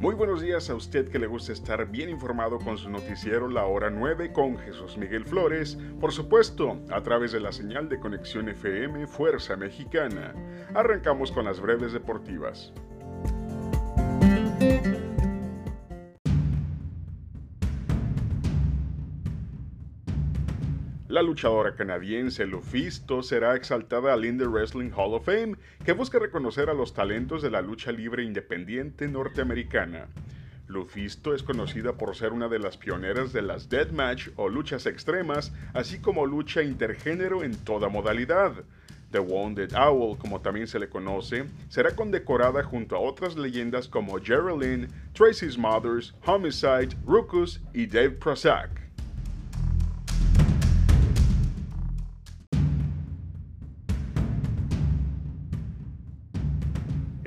Muy buenos días a usted que le gusta estar bien informado con su noticiero La Hora 9 con Jesús Miguel Flores, por supuesto, a través de la señal de conexión FM Fuerza Mexicana. Arrancamos con las breves deportivas. La luchadora canadiense Lufisto será exaltada al Indie Wrestling Hall of Fame, que busca reconocer a los talentos de la lucha libre independiente norteamericana. Lufisto es conocida por ser una de las pioneras de las deathmatch o luchas extremas, así como lucha intergénero en toda modalidad. The Wounded Owl, como también se le conoce, será condecorada junto a otras leyendas como Geraldine, Tracy Smothers, Homicide, Ruckus y Dave Prozac.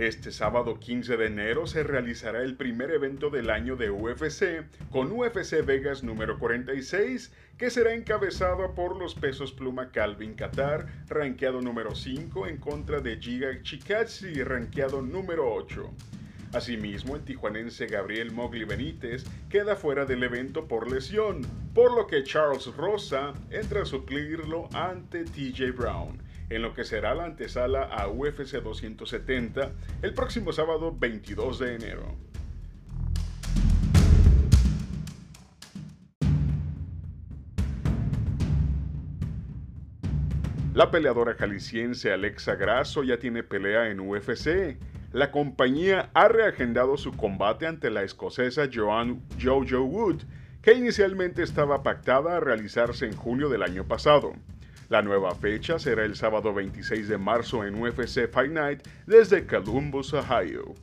Este sábado 15 de enero se realizará el primer evento del año de UFC con UFC Vegas número 46, que será encabezado por los pesos pluma Calvin Qatar, rankeado número 5 en contra de Giga Chikadze, rankeado número 8. Asimismo, el tijuanense Gabriel Mogli Benítez queda fuera del evento por lesión, por lo que Charles Rosa entra a suplirlo ante TJ Brown en lo que será la antesala a UFC 270 el próximo sábado 22 de enero. La peleadora jalisciense Alexa Grasso ya tiene pelea en UFC. La compañía ha reagendado su combate ante la escocesa Joan Jojo Wood, que inicialmente estaba pactada a realizarse en julio del año pasado. La nueva fecha será el sábado 26 de marzo en UFC Fight Night desde Columbus, Ohio.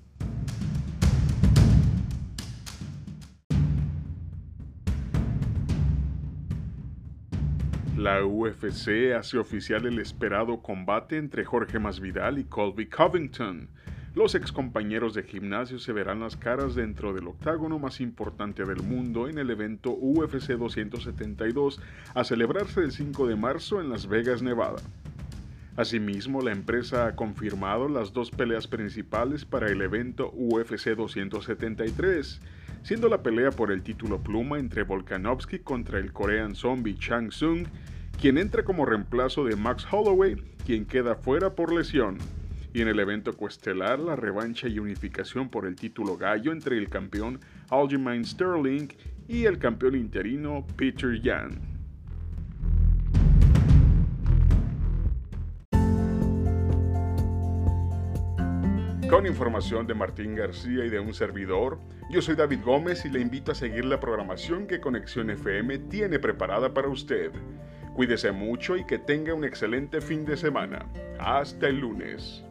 La UFC hace oficial el esperado combate entre Jorge Masvidal y Colby Covington. Los excompañeros de gimnasio se verán las caras dentro del octágono más importante del mundo en el evento UFC 272 a celebrarse el 5 de marzo en Las Vegas, Nevada. Asimismo, la empresa ha confirmado las dos peleas principales para el evento UFC 273, siendo la pelea por el título pluma entre Volkanovski contra el Korean Zombie Chang Sung, quien entra como reemplazo de Max Holloway, quien queda fuera por lesión en el evento coestelar la revancha y unificación por el título gallo entre el campeón Aljamain Sterling y el campeón interino Peter Yan. Con información de Martín García y de un servidor, yo soy David Gómez y le invito a seguir la programación que Conexión FM tiene preparada para usted. Cuídese mucho y que tenga un excelente fin de semana. Hasta el lunes.